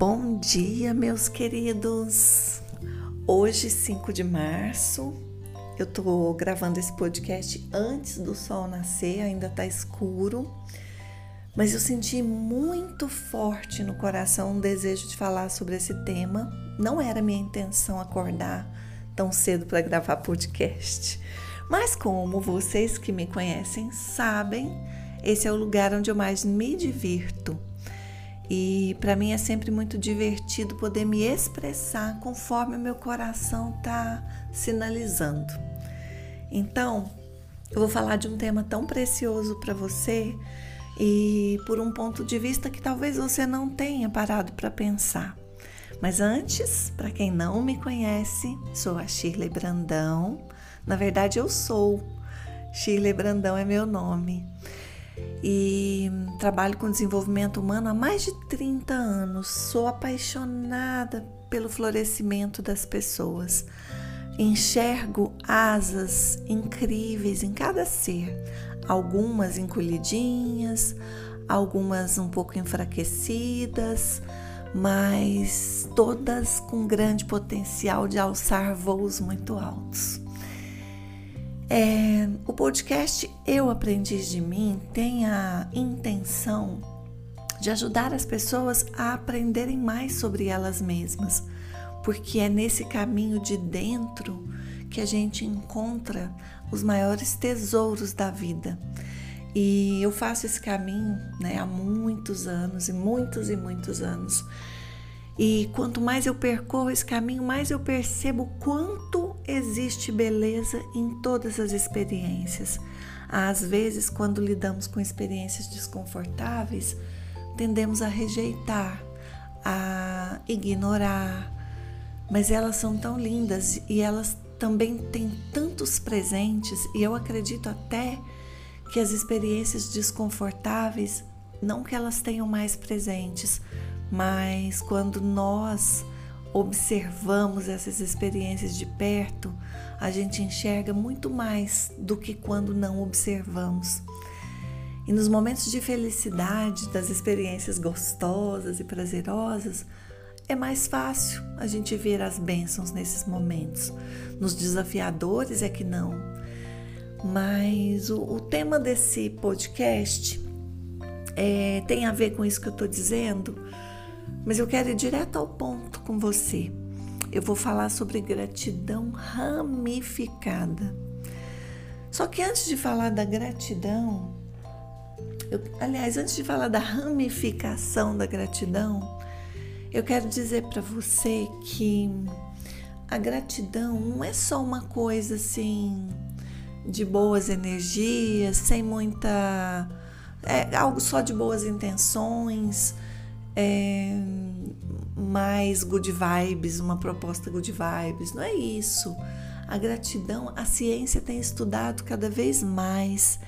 Bom dia, meus queridos! Hoje, 5 de março, eu tô gravando esse podcast antes do sol nascer, ainda tá escuro, mas eu senti muito forte no coração um desejo de falar sobre esse tema. Não era minha intenção acordar tão cedo para gravar podcast, mas como vocês que me conhecem sabem, esse é o lugar onde eu mais me divirto e para mim é sempre muito divertido poder me expressar conforme o meu coração está sinalizando. Então, eu vou falar de um tema tão precioso para você e por um ponto de vista que talvez você não tenha parado para pensar. Mas antes, para quem não me conhece, sou a Shirley Brandão. Na verdade, eu sou. Shirley Brandão é meu nome e trabalho com desenvolvimento humano há mais de 30 anos. Sou apaixonada pelo florescimento das pessoas. Enxergo asas incríveis em cada ser, algumas encolhidinhas, algumas um pouco enfraquecidas, mas todas com grande potencial de alçar voos muito altos. É, o podcast Eu Aprendi de Mim tem a intenção de ajudar as pessoas a aprenderem mais sobre elas mesmas, porque é nesse caminho de dentro que a gente encontra os maiores tesouros da vida. E eu faço esse caminho né, há muitos anos e muitos e muitos anos. E quanto mais eu percorro esse caminho, mais eu percebo quanto existe beleza em todas as experiências. Às vezes, quando lidamos com experiências desconfortáveis, tendemos a rejeitar, a ignorar, mas elas são tão lindas e elas também têm tantos presentes, e eu acredito até que as experiências desconfortáveis, não que elas tenham mais presentes, mas quando nós observamos essas experiências de perto, a gente enxerga muito mais do que quando não observamos. E nos momentos de felicidade, das experiências gostosas e prazerosas, é mais fácil a gente ver as bênçãos nesses momentos. Nos desafiadores é que não. Mas o, o tema desse podcast é, tem a ver com isso que eu estou dizendo mas eu quero ir direto ao ponto com você. Eu vou falar sobre gratidão ramificada. Só que antes de falar da gratidão, eu, aliás, antes de falar da ramificação da gratidão, eu quero dizer para você que a gratidão não é só uma coisa assim de boas energias, sem muita. É algo só de boas intenções é, mais good vibes, uma proposta good vibes. Não é isso. A gratidão, a ciência tem estudado cada vez mais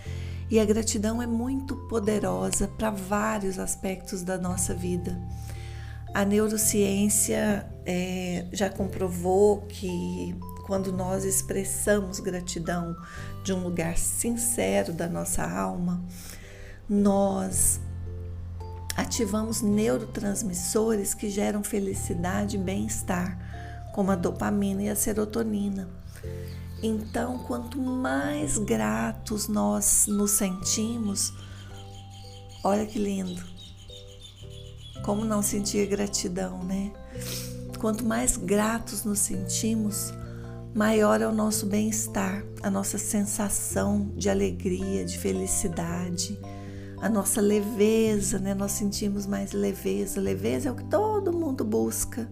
e a gratidão é muito poderosa para vários aspectos da nossa vida. A neurociência é, já comprovou que quando nós expressamos gratidão de um lugar sincero da nossa alma, nós ativamos neurotransmissores que geram felicidade e bem-estar, como a dopamina e a serotonina. Então, quanto mais gratos nós nos sentimos, olha que lindo. Como não sentir gratidão, né? Quanto mais gratos nos sentimos, maior é o nosso bem-estar, a nossa sensação de alegria, de felicidade a nossa leveza, né? Nós sentimos mais leveza. Leveza é o que todo mundo busca.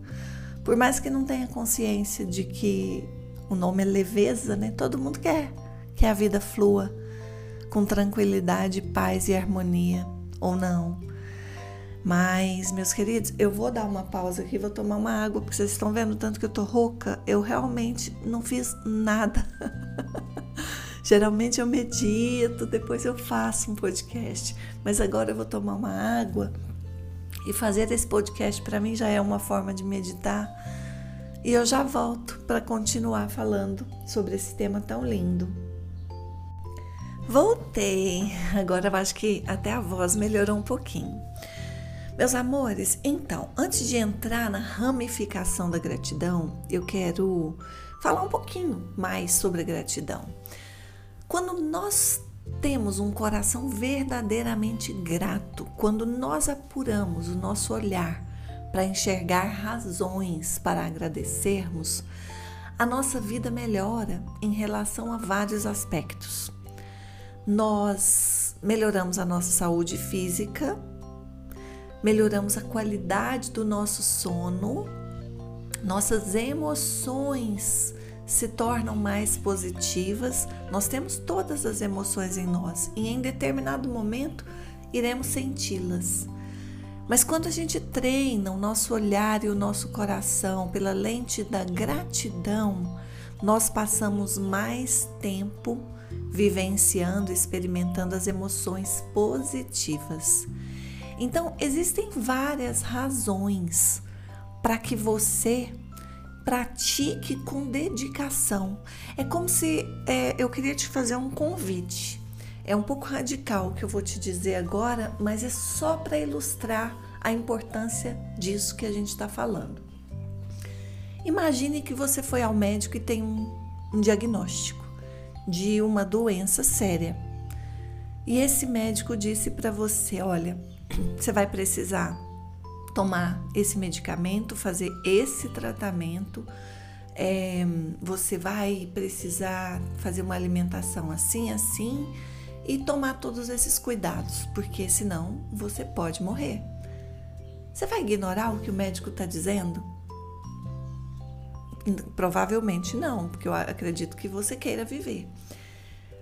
Por mais que não tenha consciência de que o nome é leveza, né? Todo mundo quer que a vida flua com tranquilidade, paz e harmonia, ou não. Mas, meus queridos, eu vou dar uma pausa aqui, vou tomar uma água, porque vocês estão vendo tanto que eu tô rouca. Eu realmente não fiz nada. Geralmente eu medito, depois eu faço um podcast, mas agora eu vou tomar uma água e fazer esse podcast para mim já é uma forma de meditar. E eu já volto para continuar falando sobre esse tema tão lindo. Voltei. Agora eu acho que até a voz melhorou um pouquinho. Meus amores, então, antes de entrar na ramificação da gratidão, eu quero falar um pouquinho mais sobre a gratidão. Quando nós temos um coração verdadeiramente grato, quando nós apuramos o nosso olhar para enxergar razões para agradecermos, a nossa vida melhora em relação a vários aspectos. Nós melhoramos a nossa saúde física, melhoramos a qualidade do nosso sono, nossas emoções se tornam mais positivas. Nós temos todas as emoções em nós e em determinado momento iremos senti-las. Mas quando a gente treina o nosso olhar e o nosso coração pela lente da gratidão, nós passamos mais tempo vivenciando, experimentando as emoções positivas. Então, existem várias razões para que você pratique com dedicação. É como se é, eu queria te fazer um convite. É um pouco radical o que eu vou te dizer agora, mas é só para ilustrar a importância disso que a gente está falando. Imagine que você foi ao médico e tem um, um diagnóstico de uma doença séria. E esse médico disse para você: olha, você vai precisar tomar esse medicamento, fazer esse tratamento. É, você vai precisar fazer uma alimentação assim, assim e tomar todos esses cuidados, porque senão você pode morrer. Você vai ignorar o que o médico está dizendo? Provavelmente não, porque eu acredito que você queira viver.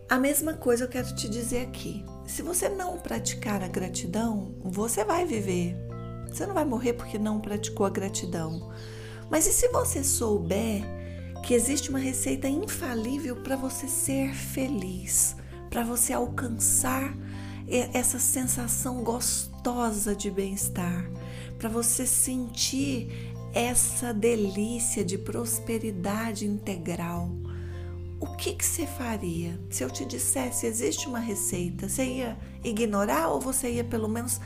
A mesma coisa eu quero te dizer aqui. Se você não praticar a gratidão, você vai viver. Você não vai morrer porque não praticou a gratidão. Mas e se você souber que existe uma receita infalível para você ser feliz, para você alcançar essa sensação gostosa de bem-estar, para você sentir essa delícia de prosperidade integral? o que, que você faria se eu te dissesse existe uma receita? Você ia ignorar ou você ia pelo menos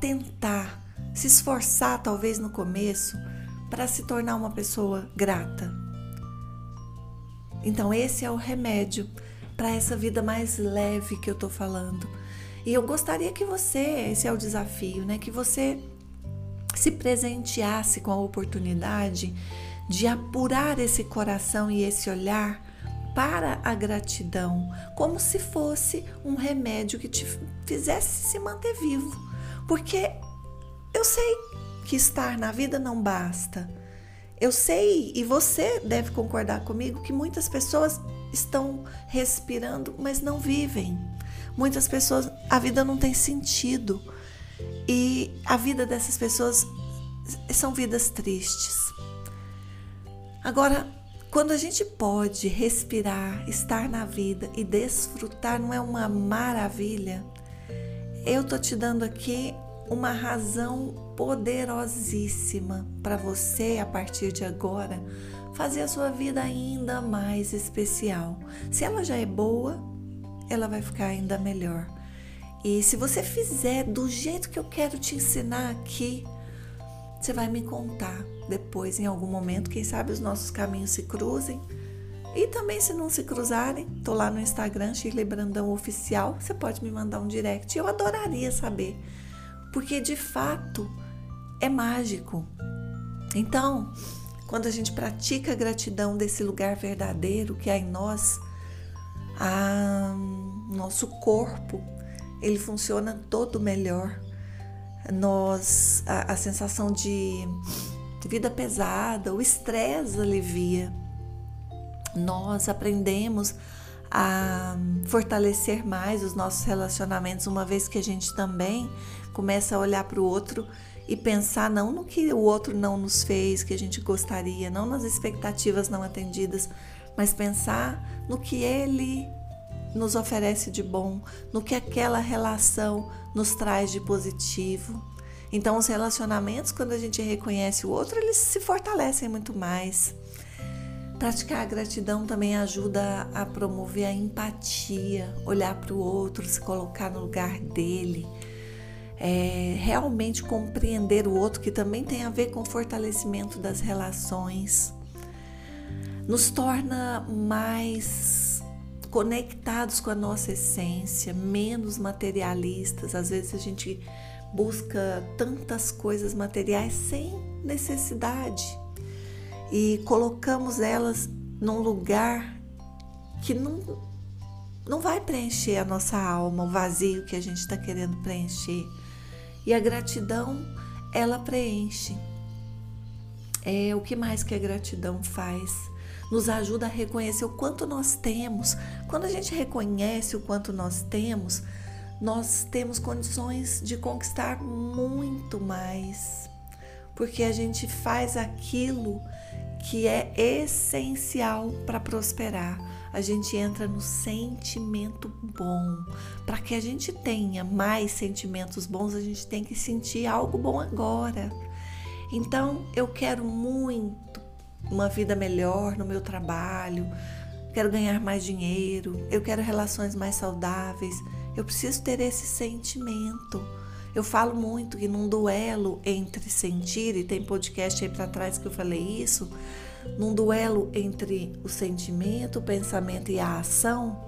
tentar, se esforçar talvez no começo para se tornar uma pessoa grata? Então esse é o remédio para essa vida mais leve que eu tô falando. E eu gostaria que você, esse é o desafio, né, que você se presenteasse com a oportunidade de apurar esse coração e esse olhar para a gratidão, como se fosse um remédio que te fizesse se manter vivo. Porque eu sei que estar na vida não basta. Eu sei, e você deve concordar comigo, que muitas pessoas estão respirando, mas não vivem. Muitas pessoas, a vida não tem sentido. E a vida dessas pessoas são vidas tristes. Agora, quando a gente pode respirar, estar na vida e desfrutar, não é uma maravilha? Eu tô te dando aqui uma razão poderosíssima para você, a partir de agora, fazer a sua vida ainda mais especial. Se ela já é boa, ela vai ficar ainda melhor. E se você fizer do jeito que eu quero te ensinar aqui, você vai me contar depois, em algum momento, quem sabe os nossos caminhos se cruzem. E também, se não se cruzarem, tô lá no Instagram, Shirley Brandão Oficial, você pode me mandar um direct. Eu adoraria saber, porque de fato é mágico. Então, quando a gente pratica a gratidão desse lugar verdadeiro que há em nós, a nosso corpo ele funciona todo melhor nós a, a sensação de vida pesada, o estresse alivia. Nós aprendemos a fortalecer mais os nossos relacionamentos, uma vez que a gente também começa a olhar para o outro e pensar não no que o outro não nos fez, que a gente gostaria, não nas expectativas não atendidas, mas pensar no que ele nos oferece de bom, no que aquela relação nos traz de positivo. Então, os relacionamentos, quando a gente reconhece o outro, eles se fortalecem muito mais. Praticar a gratidão também ajuda a promover a empatia, olhar para o outro, se colocar no lugar dele. é, realmente compreender o outro, que também tem a ver com o fortalecimento das relações, nos torna mais conectados com a nossa essência, menos materialistas. Às vezes a gente busca tantas coisas materiais sem necessidade e colocamos elas num lugar que não, não vai preencher a nossa alma, o vazio que a gente está querendo preencher. E a gratidão, ela preenche. É o que mais que a gratidão faz? Nos ajuda a reconhecer o quanto nós temos. Quando a gente reconhece o quanto nós temos, nós temos condições de conquistar muito mais. Porque a gente faz aquilo que é essencial para prosperar a gente entra no sentimento bom. Para que a gente tenha mais sentimentos bons, a gente tem que sentir algo bom agora. Então, eu quero muito uma vida melhor no meu trabalho, quero ganhar mais dinheiro, eu quero relações mais saudáveis. Eu preciso ter esse sentimento. Eu falo muito que num duelo entre sentir, e tem podcast aí para trás que eu falei isso, num duelo entre o sentimento, o pensamento e a ação,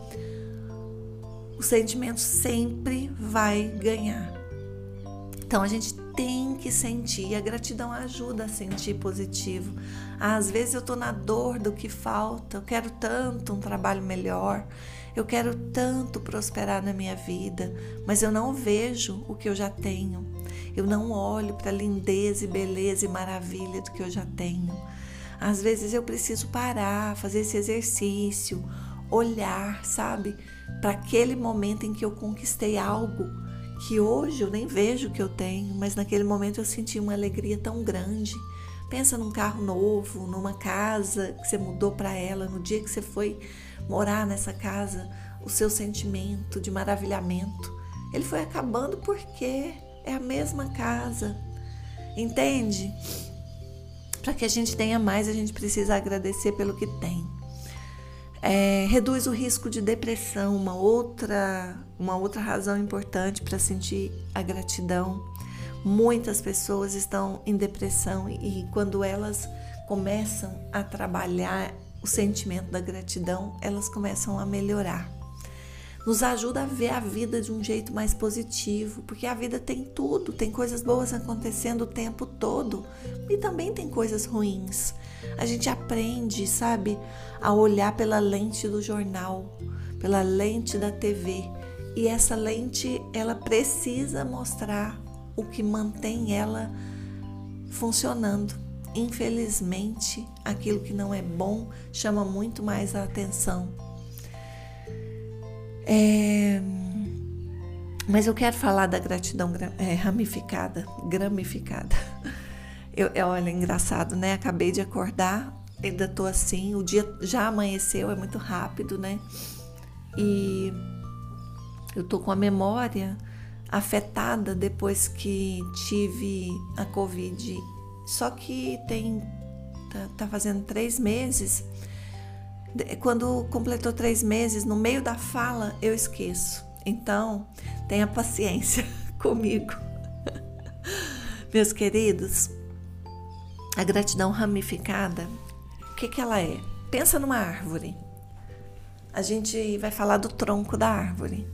o sentimento sempre vai ganhar. Então a gente tem que sentir, a gratidão ajuda a sentir positivo. Às vezes eu estou na dor do que falta, eu quero tanto um trabalho melhor, eu quero tanto prosperar na minha vida, mas eu não vejo o que eu já tenho. Eu não olho para a lindeza e beleza e maravilha do que eu já tenho. Às vezes eu preciso parar, fazer esse exercício, olhar, sabe, para aquele momento em que eu conquistei algo que hoje eu nem vejo que eu tenho, mas naquele momento eu senti uma alegria tão grande. Pensa num carro novo, numa casa que você mudou para ela, no dia que você foi morar nessa casa, o seu sentimento de maravilhamento, ele foi acabando porque é a mesma casa. Entende? Para que a gente tenha mais, a gente precisa agradecer pelo que tem. É, reduz o risco de depressão, uma outra, uma outra razão importante para sentir a gratidão. Muitas pessoas estão em depressão e, e quando elas começam a trabalhar o sentimento da gratidão, elas começam a melhorar nos ajuda a ver a vida de um jeito mais positivo, porque a vida tem tudo, tem coisas boas acontecendo o tempo todo e também tem coisas ruins. A gente aprende, sabe, a olhar pela lente do jornal, pela lente da TV, e essa lente ela precisa mostrar o que mantém ela funcionando. Infelizmente, aquilo que não é bom chama muito mais a atenção é, mas eu quero falar da gratidão é, ramificada, gramificada. Eu, é, olha, engraçado, né? Acabei de acordar, ainda tô assim, o dia já amanheceu, é muito rápido, né? E eu tô com a memória afetada depois que tive a Covid. Só que tem. tá, tá fazendo três meses quando completou três meses, no meio da fala, eu esqueço. Então, tenha paciência comigo. Meus queridos, a gratidão ramificada, o que, que ela é? Pensa numa árvore. A gente vai falar do tronco da árvore.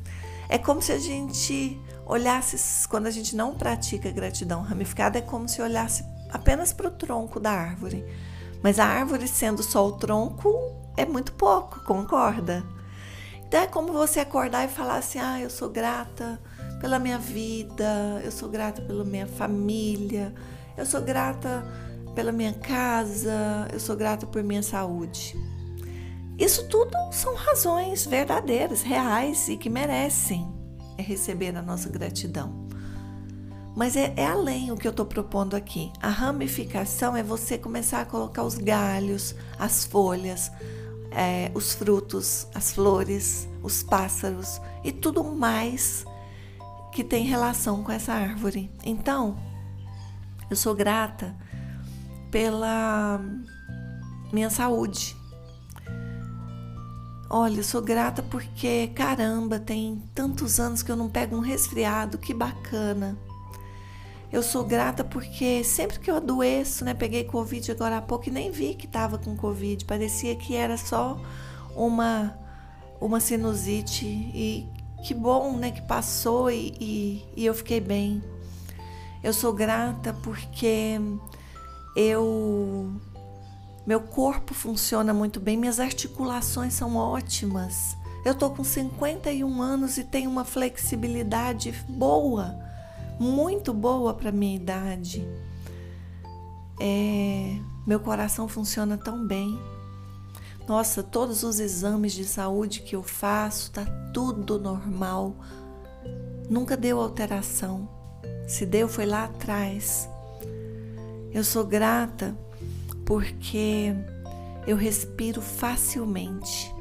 É como se a gente olhasse, quando a gente não pratica gratidão ramificada, é como se olhasse apenas para o tronco da árvore. Mas a árvore, sendo só o tronco, é muito pouco, concorda? Então é como você acordar e falar assim: ah, eu sou grata pela minha vida, eu sou grata pela minha família, eu sou grata pela minha casa, eu sou grata por minha saúde. Isso tudo são razões verdadeiras, reais e que merecem receber a nossa gratidão. Mas é, é além o que eu estou propondo aqui. A ramificação é você começar a colocar os galhos, as folhas, é, os frutos, as flores, os pássaros e tudo mais que tem relação com essa árvore. Então, eu sou grata pela minha saúde. Olha, eu sou grata porque, caramba, tem tantos anos que eu não pego um resfriado, que bacana. Eu sou grata porque sempre que eu adoeço, né, peguei Covid agora há pouco e nem vi que estava com Covid, parecia que era só uma, uma sinusite e que bom, né, que passou e, e, e eu fiquei bem. Eu sou grata porque eu meu corpo funciona muito bem, minhas articulações são ótimas. Eu tô com 51 anos e tenho uma flexibilidade boa muito boa para minha idade. É, meu coração funciona tão bem. Nossa, todos os exames de saúde que eu faço, tá tudo normal. Nunca deu alteração. Se deu, foi lá atrás. Eu sou grata porque eu respiro facilmente.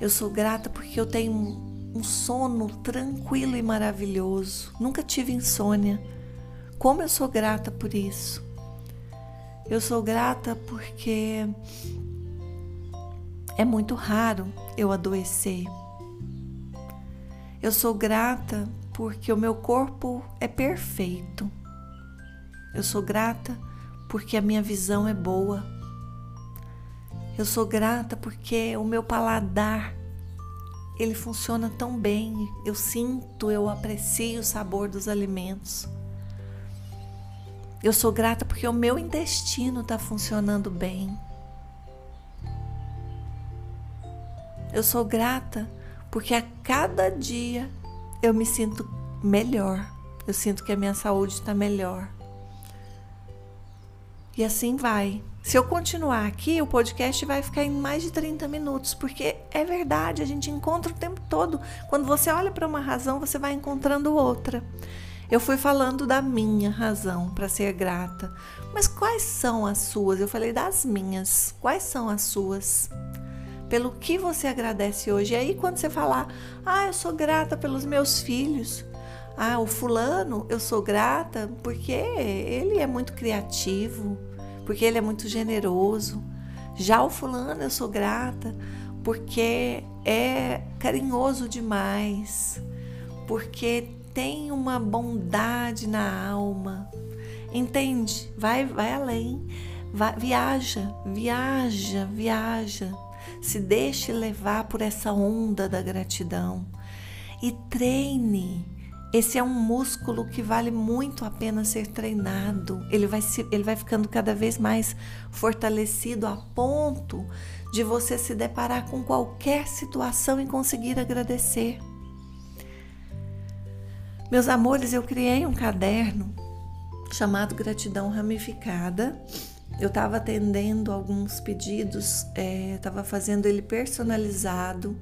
Eu sou grata porque eu tenho um sono tranquilo e maravilhoso. Nunca tive insônia. Como eu sou grata por isso. Eu sou grata porque é muito raro eu adoecer. Eu sou grata porque o meu corpo é perfeito. Eu sou grata porque a minha visão é boa. Eu sou grata porque o meu paladar ele funciona tão bem. Eu sinto, eu aprecio o sabor dos alimentos. Eu sou grata porque o meu intestino está funcionando bem. Eu sou grata porque a cada dia eu me sinto melhor. Eu sinto que a minha saúde está melhor. E assim vai. Se eu continuar aqui, o podcast vai ficar em mais de 30 minutos, porque é verdade, a gente encontra o tempo todo. Quando você olha para uma razão, você vai encontrando outra. Eu fui falando da minha razão para ser grata. Mas quais são as suas? Eu falei das minhas. Quais são as suas? Pelo que você agradece hoje? E aí, quando você falar, ah, eu sou grata pelos meus filhos. Ah, o fulano, eu sou grata porque ele é muito criativo, porque ele é muito generoso. Já o fulano, eu sou grata porque é carinhoso demais, porque tem uma bondade na alma. Entende? Vai, vai além. Vai, viaja, viaja, viaja. Se deixe levar por essa onda da gratidão e treine esse é um músculo que vale muito a pena ser treinado. Ele vai, se, ele vai ficando cada vez mais fortalecido a ponto de você se deparar com qualquer situação e conseguir agradecer. Meus amores, eu criei um caderno chamado Gratidão Ramificada. Eu estava atendendo alguns pedidos, estava é, fazendo ele personalizado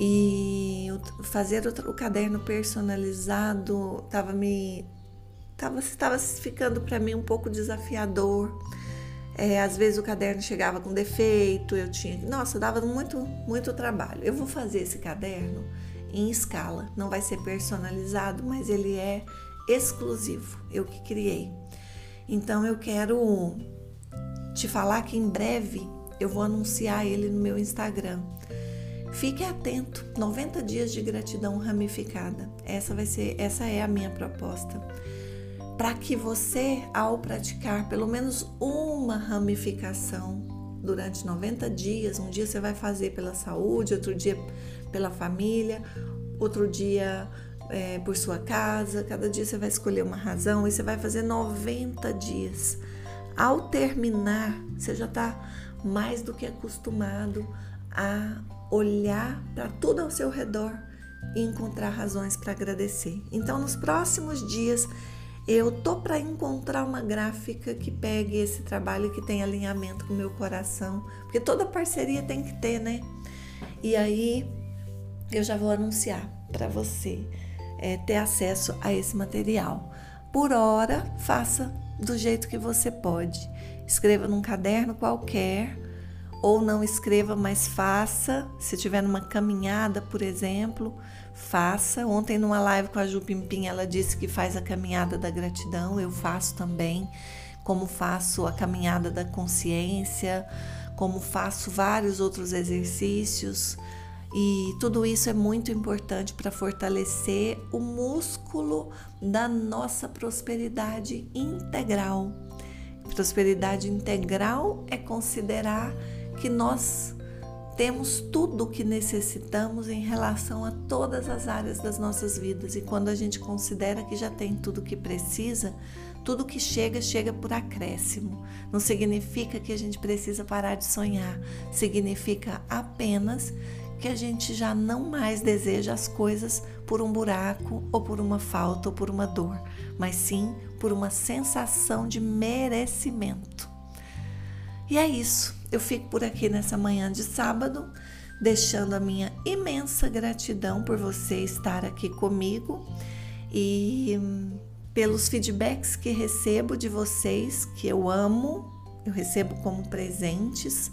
e fazer o, caderno personalizado estava me tava, tava ficando para mim um pouco desafiador. É, às vezes o caderno chegava com defeito, eu tinha, nossa, dava muito muito trabalho. Eu vou fazer esse caderno em escala, não vai ser personalizado, mas ele é exclusivo, eu que criei. Então eu quero te falar que em breve eu vou anunciar ele no meu Instagram. Fique atento, 90 dias de gratidão ramificada. Essa vai ser, essa é a minha proposta. Para que você, ao praticar pelo menos uma ramificação durante 90 dias, um dia você vai fazer pela saúde, outro dia pela família, outro dia é, por sua casa, cada dia você vai escolher uma razão e você vai fazer 90 dias. Ao terminar, você já está mais do que acostumado a olhar para tudo ao seu redor e encontrar razões para agradecer. Então, nos próximos dias, eu tô para encontrar uma gráfica que pegue esse trabalho que tem alinhamento com o meu coração, porque toda parceria tem que ter, né? E aí eu já vou anunciar para você é, ter acesso a esse material. Por hora, faça do jeito que você pode. Escreva num caderno qualquer ou não escreva, mas faça. Se tiver numa caminhada, por exemplo, faça. Ontem numa live com a Ju Pimpim, ela disse que faz a caminhada da gratidão, eu faço também, como faço a caminhada da consciência, como faço vários outros exercícios. E tudo isso é muito importante para fortalecer o músculo da nossa prosperidade integral. Prosperidade integral é considerar que nós temos tudo o que necessitamos em relação a todas as áreas das nossas vidas. E quando a gente considera que já tem tudo o que precisa, tudo que chega, chega por acréscimo. Não significa que a gente precisa parar de sonhar, significa apenas que a gente já não mais deseja as coisas por um buraco ou por uma falta ou por uma dor, mas sim por uma sensação de merecimento. E é isso. Eu fico por aqui nessa manhã de sábado, deixando a minha imensa gratidão por você estar aqui comigo e hum, pelos feedbacks que recebo de vocês, que eu amo, eu recebo como presentes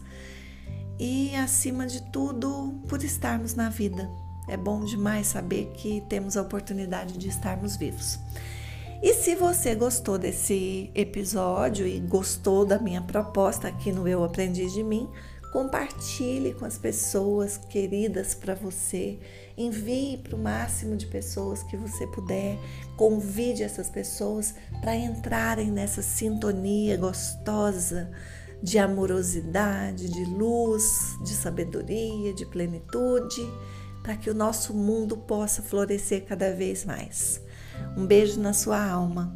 e, acima de tudo, por estarmos na vida. É bom demais saber que temos a oportunidade de estarmos vivos. E se você gostou desse episódio e gostou da minha proposta aqui no Eu Aprendi de Mim, compartilhe com as pessoas queridas para você, envie para o máximo de pessoas que você puder, convide essas pessoas para entrarem nessa sintonia gostosa de amorosidade, de luz, de sabedoria, de plenitude, para que o nosso mundo possa florescer cada vez mais. Um beijo na sua alma.